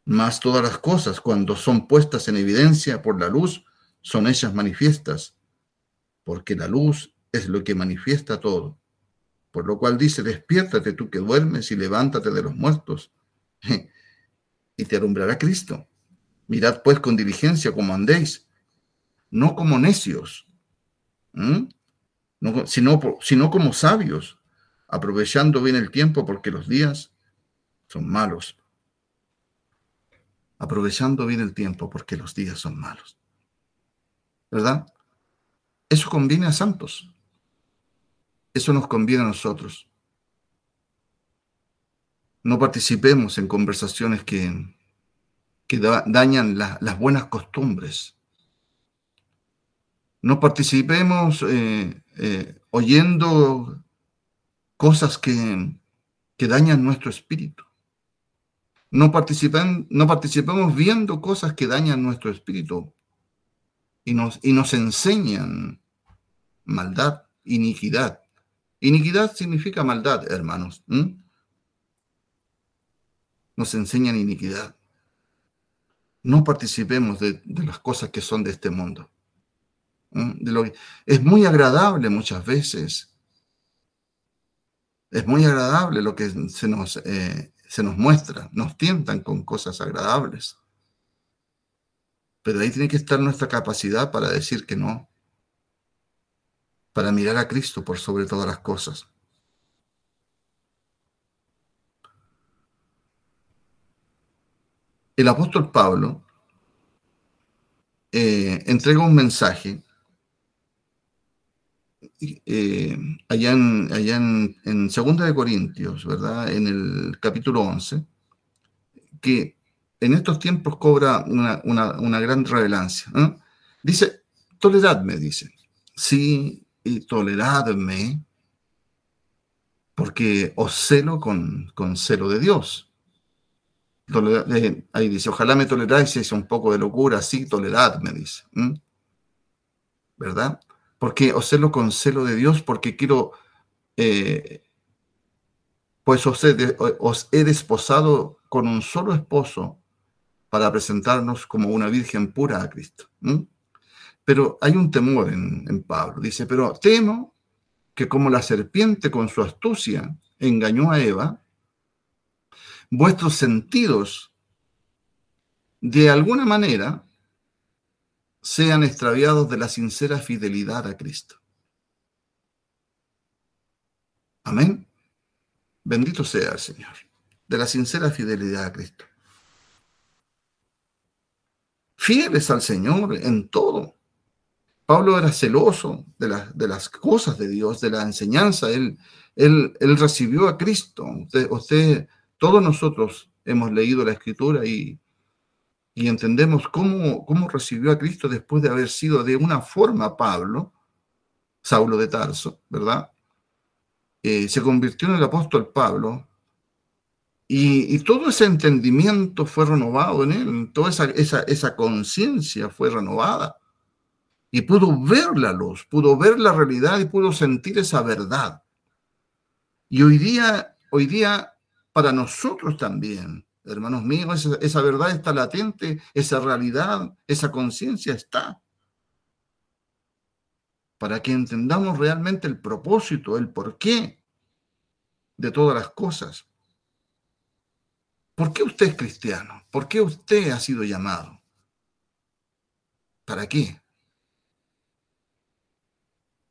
Mas todas las cosas, cuando son puestas en evidencia por la luz, son hechas manifiestas, porque la luz es lo que manifiesta todo. Por lo cual dice, despiértate tú que duermes y levántate de los muertos, y te alumbrará Cristo. Mirad pues con diligencia como andéis, no como necios, no, sino, sino como sabios, aprovechando bien el tiempo porque los días son malos aprovechando bien el tiempo porque los días son malos. ¿Verdad? Eso conviene a santos. Eso nos conviene a nosotros. No participemos en conversaciones que, que dañan las buenas costumbres. No participemos eh, eh, oyendo cosas que, que dañan nuestro espíritu. No, participen, no participemos viendo cosas que dañan nuestro espíritu, y nos, y nos enseñan maldad, iniquidad. Iniquidad significa maldad, hermanos. Nos enseñan iniquidad. No participemos de, las cosas que son de este mundo. De lo es muy agradable muchas veces. Es muy agradable lo que se nos, eh, se nos muestra. Nos tientan con cosas agradables. Pero ahí tiene que estar nuestra capacidad para decir que no. Para mirar a Cristo por sobre todas las cosas. El apóstol Pablo eh, entrega un mensaje eh, allá, en, allá en, en de Corintios, ¿verdad? En el capítulo 11, que en estos tiempos cobra una, gran relevancia. Dice, toleradme, dice. Sí, y toleradme, porque os celo con, con celo de Dios. Eh, ahí dice, ojalá me toleráis es un poco de locura, sí, toleradme, dice. ¿Verdad? Porque os celo con celo de Dios, porque quiero, eh, pues os os he desposado con un solo esposo para presentarnos como una virgen pura a Cristo. Pero hay un temor en, Pablo. Dice, pero temo que como la serpiente con su astucia engañó a Eva, vuestros sentidos de alguna manera sean extraviados de la sincera fidelidad a Cristo. Amén. Bendito sea el Señor, de la sincera fidelidad a Cristo fieles al Señor en todo. Pablo era celoso de, de las cosas de Dios, de la enseñanza. Él, él, él recibió a Cristo. Usted, todos nosotros hemos leído la escritura y, y entendemos cómo, cómo recibió a Cristo después de haber sido de una forma Pablo, Saulo de Tarso, ¿verdad? Eh, se convirtió en el apóstol Pablo y, todo ese entendimiento fue renovado en él, toda esa, esa, conciencia fue renovada. Y pudo ver la luz, pudo ver la realidad y pudo sentir esa verdad. Y hoy día, hoy día para nosotros también, hermanos míos, esa, verdad está latente, esa realidad, esa conciencia está. Para que entendamos realmente el propósito, el porqué de todas las cosas. ¿Por qué usted es cristiano? ¿Por qué usted ha sido llamado? ¿Para qué?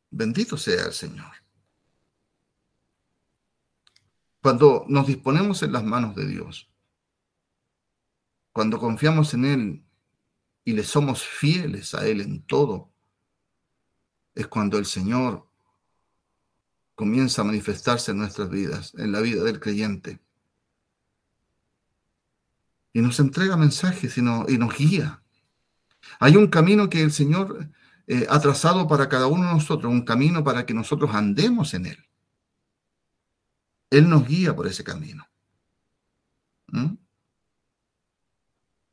Bendito sea el Señor. Cuando nos disponemos en las manos de Dios, cuando confiamos en Él y le somos fieles a Él en todo, es cuando el Señor comienza a manifestarse en nuestras vidas, en la vida del creyente y nos entrega mensajes y, y nos guía. Hay un camino que el Señor eh, ha trazado para cada uno de nosotros, un camino para que nosotros andemos en él. Él nos guía por ese camino. ¿Mm?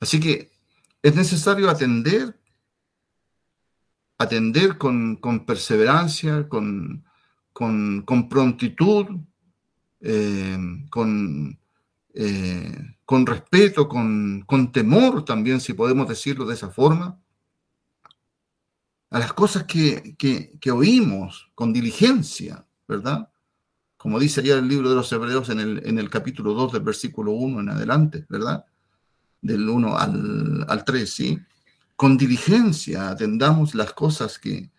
Así que es necesario atender, atender con, perseverancia, con, prontitud, eh, con, eh, con respeto, con, temor también, si podemos decirlo de esa forma, a las cosas que, oímos con diligencia, ¿verdad? Como dice allá el libro de los Hebreos en el, en el capítulo 2 del versículo 1 en adelante, ¿verdad? Del 1 al, al 3, ¿sí? Con diligencia atendamos las cosas que,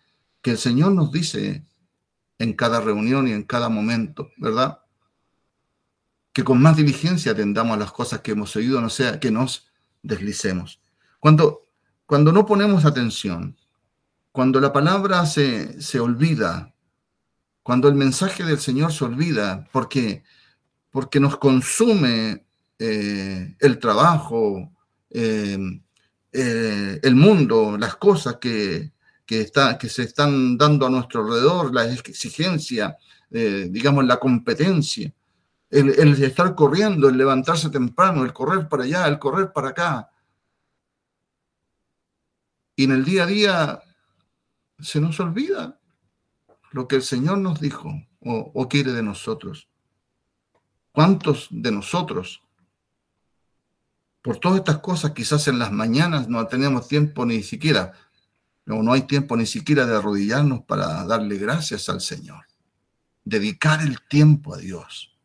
que el Señor nos dice en cada reunión y en cada momento, ¿verdad? que con más diligencia atendamos las cosas que hemos oído, no sea que nos deslicemos. Cuando, cuando no ponemos atención, cuando la palabra se, se olvida, cuando el mensaje del Señor se olvida, porque, porque nos consume eh, el trabajo, eh, eh, el mundo, las cosas que, que, está, que se están dando a nuestro alrededor, la exigencia, digamos, la competencia el, estar corriendo, el levantarse temprano, el correr para allá, el correr para acá. Y en el día a día se nos olvida lo que el Señor nos dijo o, o quiere de nosotros. ¿Cuántos de nosotros, por todas estas cosas, quizás en las mañanas no tenemos tiempo ni siquiera, o no hay tiempo ni siquiera de arrodillarnos para darle gracias al Señor? Dedicar el tiempo a Dios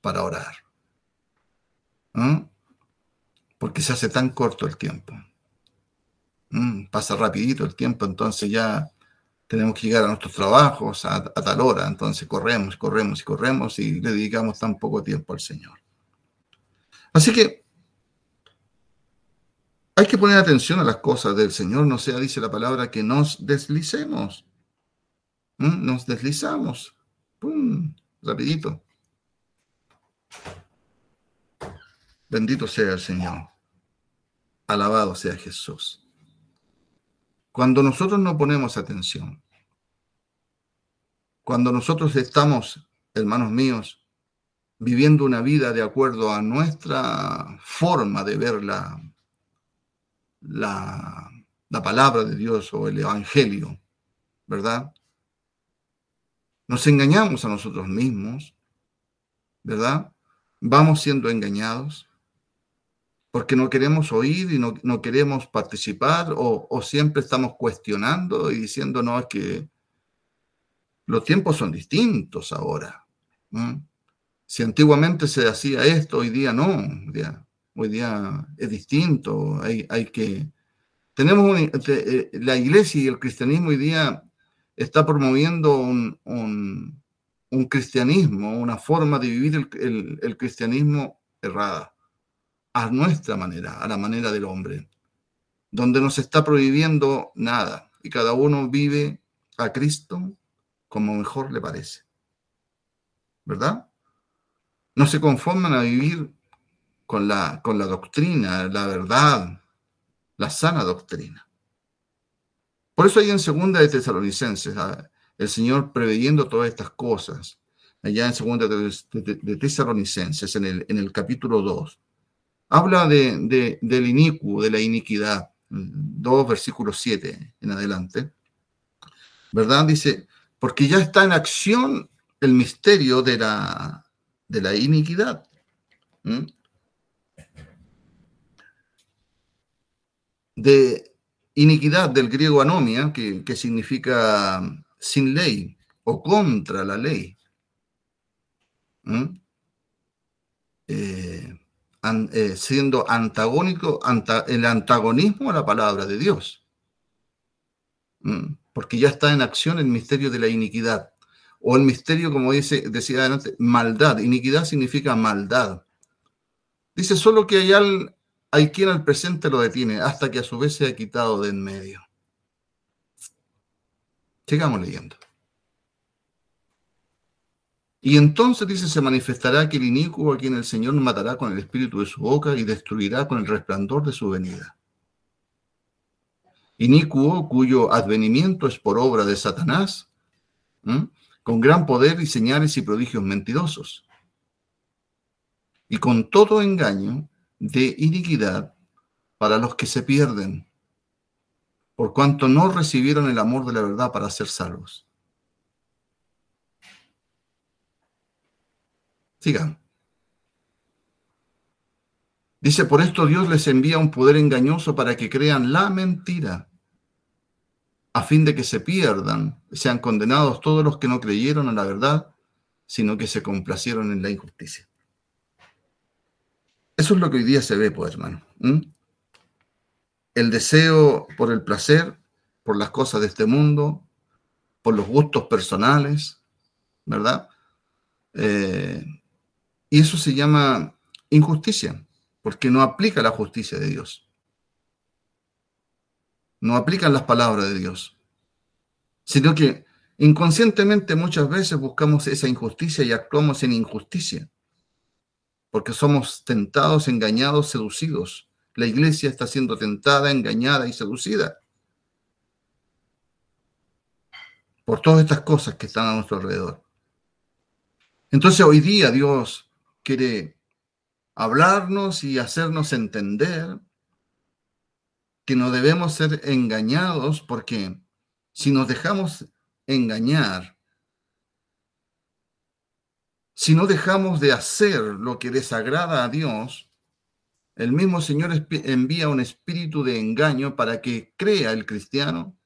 para orar. Porque se hace tan corto el tiempo. Pasa rapidito el tiempo, entonces ya tenemos que llegar a nuestros trabajos a, tal hora, entonces corremos, corremos y corremos y le dedicamos tan poco tiempo al Señor. Así que hay que poner atención a las cosas del Señor, no sea, dice la palabra, que nos deslicemos. ¿Mm? Nos deslizamos. ¡Pum! Rapidito. Bendito sea el Señor. Alabado sea Jesús. Cuando nosotros no ponemos atención, cuando nosotros estamos, hermanos míos, viviendo una vida de acuerdo a nuestra forma de ver la, la, la palabra de Dios o el Evangelio, ¿verdad? Nos engañamos a nosotros mismos, ¿verdad? Vamos siendo engañados porque no queremos oír y no, queremos participar o, siempre estamos cuestionando y diciendo, no, es que los tiempos son distintos ahora. Si antiguamente se hacía esto, hoy día no, hoy día, es distinto, hay, hay que... Tenemos eh, la iglesia y el cristianismo hoy día está promoviendo un, un, cristianismo, una forma de vivir el, el, el cristianismo errada a nuestra manera, a la manera del hombre, donde no se está prohibiendo nada y cada uno vive a Cristo como mejor le parece. ¿Verdad? No se conforman a vivir con la, con la doctrina, la verdad, la sana doctrina. Por eso hay en segunda de Tesalonicenses, ah, el Señor preveyendo todas estas cosas, allá en segunda de, Tesalonicenses, en el, en el capítulo 2, habla de, del inicuo, de la iniquidad, 2 versículos 7 en adelante, ¿verdad? Dice, porque ya está en acción el misterio de la, de la iniquidad. De iniquidad del griego anomia, que, significa sin ley o contra la ley. Eh, eh, siendo antagónico, el antagonismo a la palabra de Dios. Mm, porque ya está en acción el misterio de la iniquidad. O el misterio, como dice, decía adelante, maldad. Iniquidad significa maldad. Dice solo que hay, hay quien al presente lo detiene hasta que a su vez se ha quitado de en medio. Sigamos leyendo. Y entonces dice, se manifestará que el inicuo a quien el Señor matará con el espíritu de su boca y destruirá con el resplandor de su venida. Inicuo cuyo advenimiento es por obra de Satanás, con gran poder y señales y prodigios mentirosos. Y con todo engaño de iniquidad para los que se pierden, por cuanto no recibieron el amor de la verdad para ser salvos. Sigan. Dice, por esto Dios les envía un poder engañoso para que crean la mentira, a fin de que se pierdan, sean condenados todos los que no creyeron a la verdad, sino que se complacieron en la injusticia. Eso es lo que hoy día se ve, pues, hermano. El deseo por el placer, por las cosas de este mundo, por los gustos personales, ¿verdad? Eh, y eso se llama injusticia, porque no aplica la justicia de Dios. No aplican las palabras de Dios. Sino que inconscientemente muchas veces buscamos esa injusticia y actuamos en injusticia. Porque somos tentados, engañados, seducidos. La iglesia está siendo tentada, engañada y seducida. Por todas estas cosas que están a nuestro alrededor. Entonces hoy día Dios quiere hablarnos y hacernos entender que no debemos ser engañados porque si nos dejamos engañar, si no dejamos de hacer lo que desagrada a Dios, el mismo Señor envía un espíritu de engaño para que crea el cristiano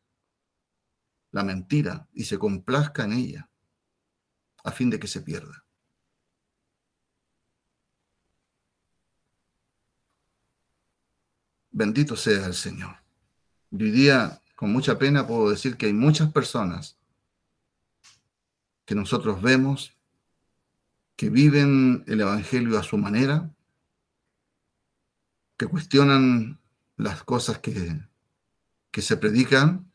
la mentira y se complazca en ella, a fin de que se pierda. Bendito sea el Señor. Hoy día, con mucha pena, puedo decir que hay muchas personas que nosotros vemos que viven el Evangelio a su manera, que cuestionan las cosas que, que se predican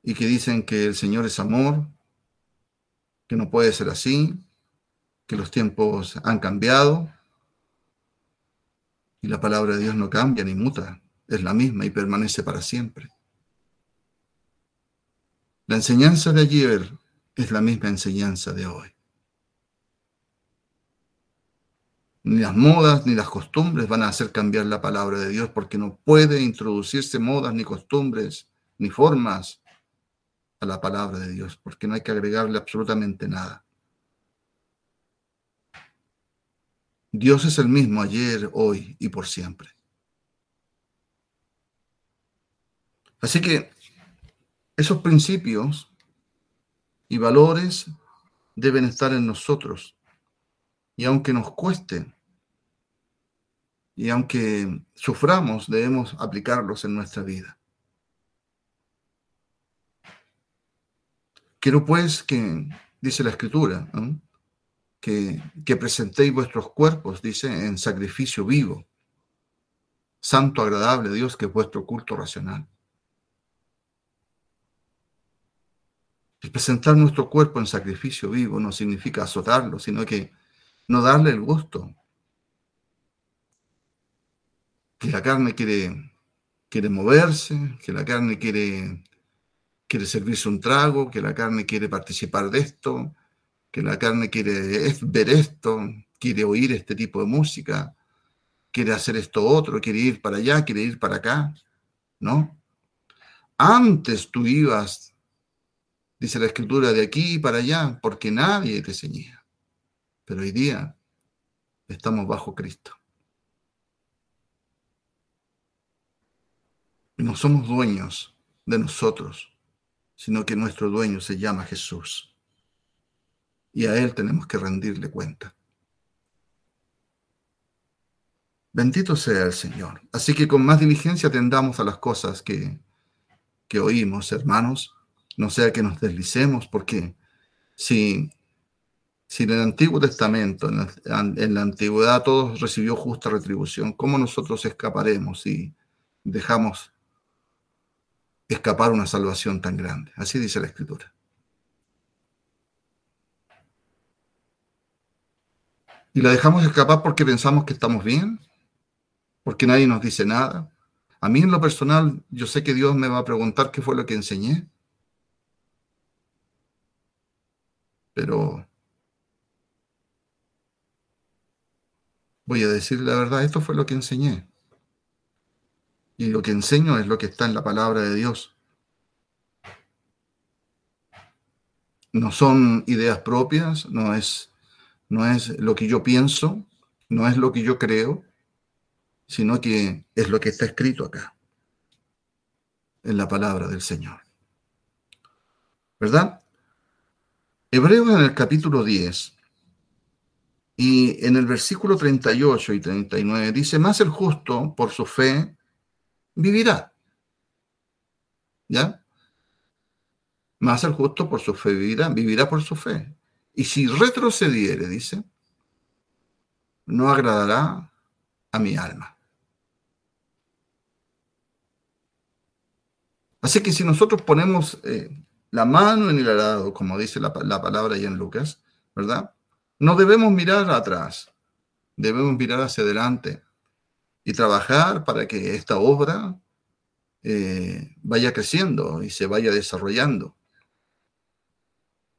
y que dicen que el Señor es amor, que no puede ser así, que los tiempos han cambiado y la palabra de Dios no cambia ni muta, es la misma y permanece para siempre. La enseñanza de ayer es la misma enseñanza de hoy. Ni las modas ni las costumbres van a hacer cambiar la palabra de Dios porque no puede introducirse modas ni costumbres ni formas a la palabra de Dios porque no hay que agregarle absolutamente nada. Dios es el mismo ayer, hoy y por siempre. Así que esos principios y valores deben estar en nosotros. Y aunque nos cueste, y aunque suframos, debemos aplicarlos en nuestra vida. Quiero pues que, dice la escritura, que, que presentéis vuestros cuerpos, dice, en sacrificio vivo, santo, agradable Dios, que es vuestro culto racional. El presentar nuestro cuerpo en sacrificio vivo no significa azotarlo, sino que no darle el gusto. Que la carne quiere, quiere moverse, que la carne quiere, quiere servirse un trago, que la carne quiere participar de esto, que la carne quiere ver esto, quiere oír este tipo de música, quiere hacer esto otro, quiere ir para allá, quiere ir para acá, ¿no? Antes tú ibas dice la escritura, de aquí para allá, porque nadie te ceñía. Pero hoy día estamos bajo Cristo. Y no somos dueños de nosotros, sino que nuestro dueño se llama Jesús. Y a Él tenemos que rendirle cuenta. Bendito sea el Señor. Así que con más diligencia atendamos a las cosas que, que oímos, hermanos no sea que nos deslicemos, porque si, si en el Antiguo Testamento, en la, antigüedad, todo recibió justa retribución, ¿cómo nosotros escaparemos si dejamos escapar una salvación tan grande? Así dice la Escritura. Y la dejamos escapar porque pensamos que estamos bien, porque nadie nos dice nada. A mí en lo personal, yo sé que Dios me va a preguntar qué fue lo que enseñé. Pero voy a decir la verdad, esto fue lo que enseñé. Y lo que enseño es lo que está en la palabra de Dios. No son ideas propias, no es, no es lo que yo pienso, no es lo que yo creo, sino que es lo que está escrito acá, en la palabra del Señor. ¿Verdad? Hebreos en el capítulo 10 y en el versículo 38 y 39 dice, más el justo por su fe vivirá. ¿Ya? Más el justo por su fe vivirá, vivirá por su fe. Y si retrocediere, dice, no agradará a mi alma. Así que si nosotros ponemos eh, la mano en el arado, como dice la, palabra ahí en Lucas, ¿verdad? No debemos mirar atrás, debemos mirar hacia adelante y trabajar para que esta obra eh, vaya creciendo y se vaya desarrollando.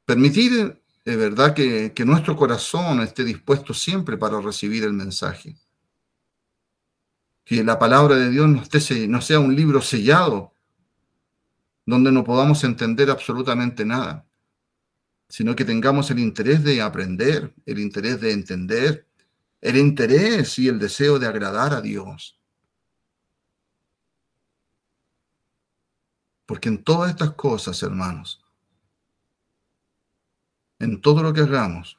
Permitir, es verdad, que, nuestro corazón esté dispuesto siempre para recibir el mensaje. que la palabra de Dios no, esté, no sea un libro sellado, donde no podamos entender absolutamente nada, sino que tengamos el interés de aprender, el interés de entender, el interés y el deseo de agradar a Dios. Porque en todas estas cosas, hermanos, en todo lo que hagamos,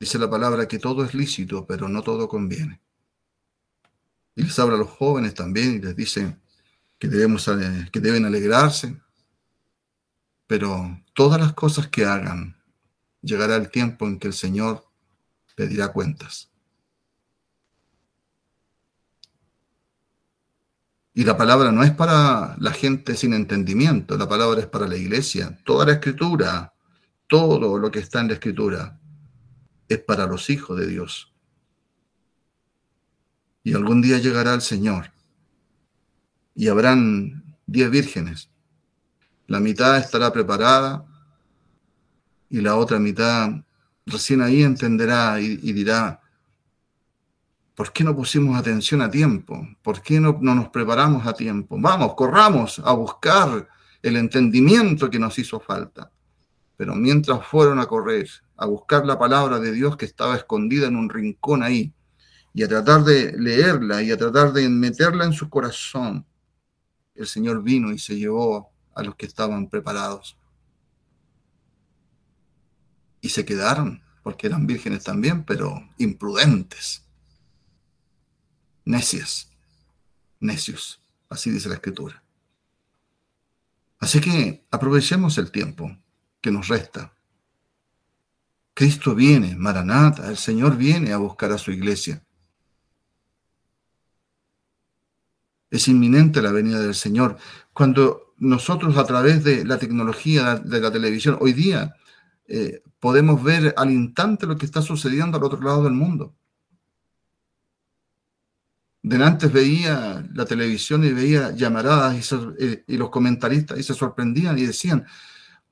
dice la palabra que todo es lícito, pero no todo conviene. Y les habla a los jóvenes también y les dice que, debemos, que deben alegrarse. Pero todas las cosas que hagan, llegará el tiempo en que el Señor pedirá cuentas. Y la palabra no es para la gente sin entendimiento, la palabra es para la iglesia. Toda la escritura, todo lo que está en la escritura, es para los hijos de Dios. Y algún día llegará el Señor y habrán diez vírgenes. La mitad estará preparada y la otra mitad recién ahí entenderá y, dirá, ¿por qué no pusimos atención a tiempo? ¿Por qué no, no nos preparamos a tiempo? Vamos, corramos a buscar el entendimiento que nos hizo falta. Pero mientras fueron a correr, a buscar la palabra de Dios que estaba escondida en un rincón ahí, y a tratar de leerla y a tratar de meterla en su corazón, el Señor vino y se llevó a los que estaban preparados. Y se quedaron, porque eran vírgenes también, pero imprudentes, necias, necios, así dice la escritura. Así que aprovechemos el tiempo que nos resta. Cristo viene, Maranata, el Señor viene a buscar a su iglesia. Es inminente la venida del Señor. Cuando nosotros a través de la tecnología de la televisión, hoy día eh, podemos ver al instante lo que está sucediendo al otro lado del mundo. De antes veía la televisión y veía llamaradas y, eh, y, los comentaristas y se sorprendían y decían,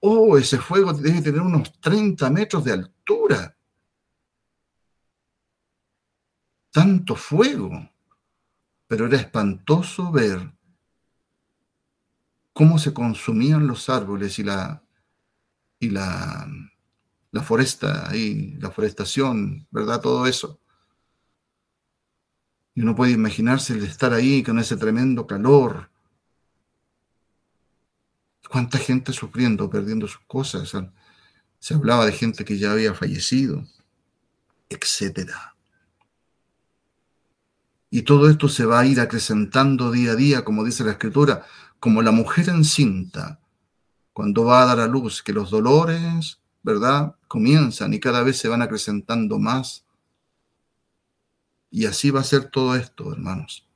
oh, ese fuego debe tener unos 30 metros de altura. Tanto fuego pero era espantoso ver cómo se consumían los árboles y la, y la, la foresta y la forestación, ¿verdad? Todo eso. Y uno puede imaginarse el estar ahí con ese tremendo calor. Cuánta gente sufriendo, perdiendo sus cosas. Se hablaba de gente que ya había fallecido, etcétera. Y todo esto se va a ir acrecentando día a día, como dice la escritura, como la mujer encinta, cuando va a dar a luz, que los dolores, ¿verdad? Comienzan y cada vez se van acrecentando más. Y así va a ser todo esto, hermanos.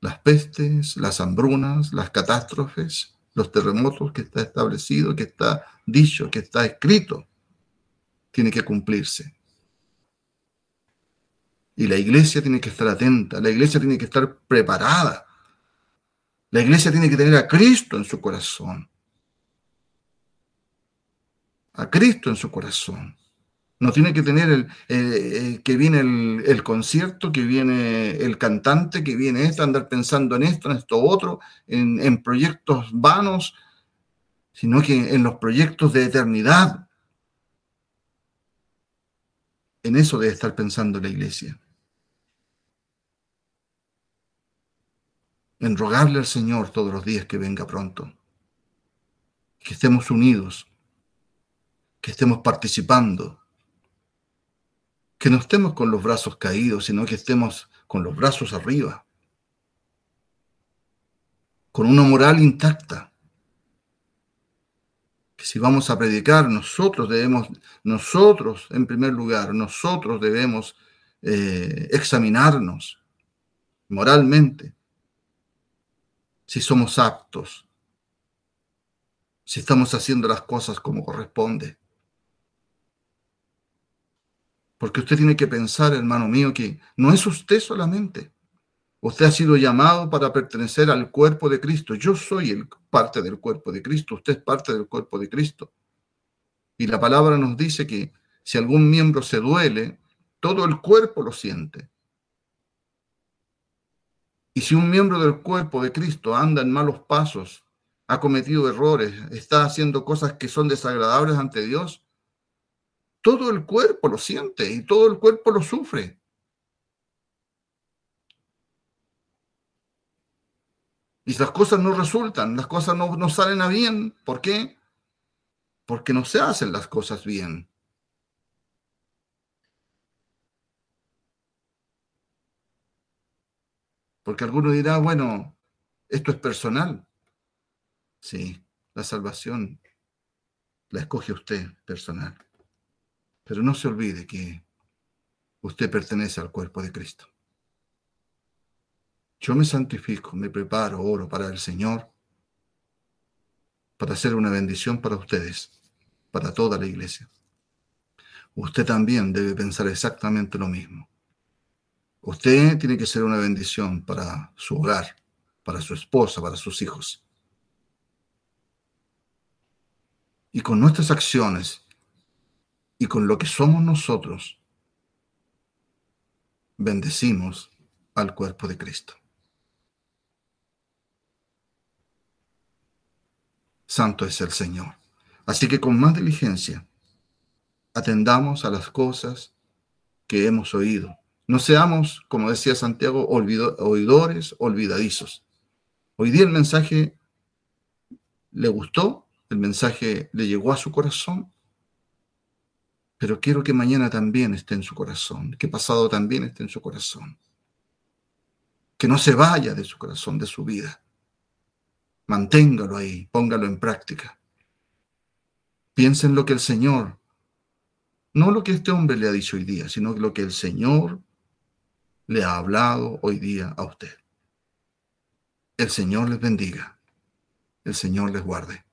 Las pestes, las hambrunas, las catástrofes, los terremotos que está establecido, que está dicho, que está escrito, tiene que cumplirse. Y la iglesia tiene que estar atenta, la iglesia tiene que estar preparada. La iglesia tiene que tener a Cristo en su corazón. A Cristo en su corazón. No tiene que tener el, que viene el, concierto, que viene el cantante, que viene esto, andar pensando en esto, en esto otro, en, en proyectos vanos, sino que en los proyectos de eternidad. En eso debe estar pensando la iglesia. En rogarle al Señor todos los días que venga pronto, que estemos unidos, que estemos participando, que no estemos con los brazos caídos, sino que estemos con los brazos arriba, con una moral intacta. Que si vamos a predicar, nosotros debemos, nosotros en primer lugar, nosotros debemos eh, examinarnos moralmente si somos aptos, si estamos haciendo las cosas como corresponde. Porque usted tiene que pensar, hermano mío, que no es usted solamente. Usted ha sido llamado para pertenecer al cuerpo de Cristo. Yo soy el, parte del cuerpo de Cristo. Usted es parte del cuerpo de Cristo. Y la palabra nos dice que si algún miembro se duele, todo el cuerpo lo siente. Y si un miembro del cuerpo de Cristo anda en malos pasos, ha cometido errores, está haciendo cosas que son desagradables ante Dios, todo el cuerpo lo siente y todo el cuerpo lo sufre. Y las cosas no resultan, las cosas no, no salen a bien. ¿Por qué? Porque no se hacen las cosas bien. Porque alguno dirá, bueno, esto es personal. Sí, la salvación la escoge usted personal. Pero no se olvide que usted pertenece al cuerpo de Cristo. Yo me santifico, me preparo, oro para el Señor, para hacer una bendición para ustedes, para toda la iglesia. Usted también debe pensar exactamente lo mismo. Usted tiene que ser una bendición para su hogar, para su esposa, para sus hijos. Y con nuestras acciones y con lo que somos nosotros, bendecimos al cuerpo de Cristo. Santo es el Señor. Así que con más diligencia, atendamos a las cosas que hemos oído. No seamos, como decía Santiago, oidores olvidadizos. Hoy día el mensaje le gustó, el mensaje le llegó a su corazón, pero quiero que mañana también esté en su corazón, que pasado también esté en su corazón. Que no se vaya de su corazón, de su vida. Manténgalo ahí, póngalo en práctica. Piensen lo que el Señor, no lo que este hombre le ha dicho hoy día, sino lo que el Señor le ha hablado hoy día a usted. El Señor les bendiga. El Señor les guarde.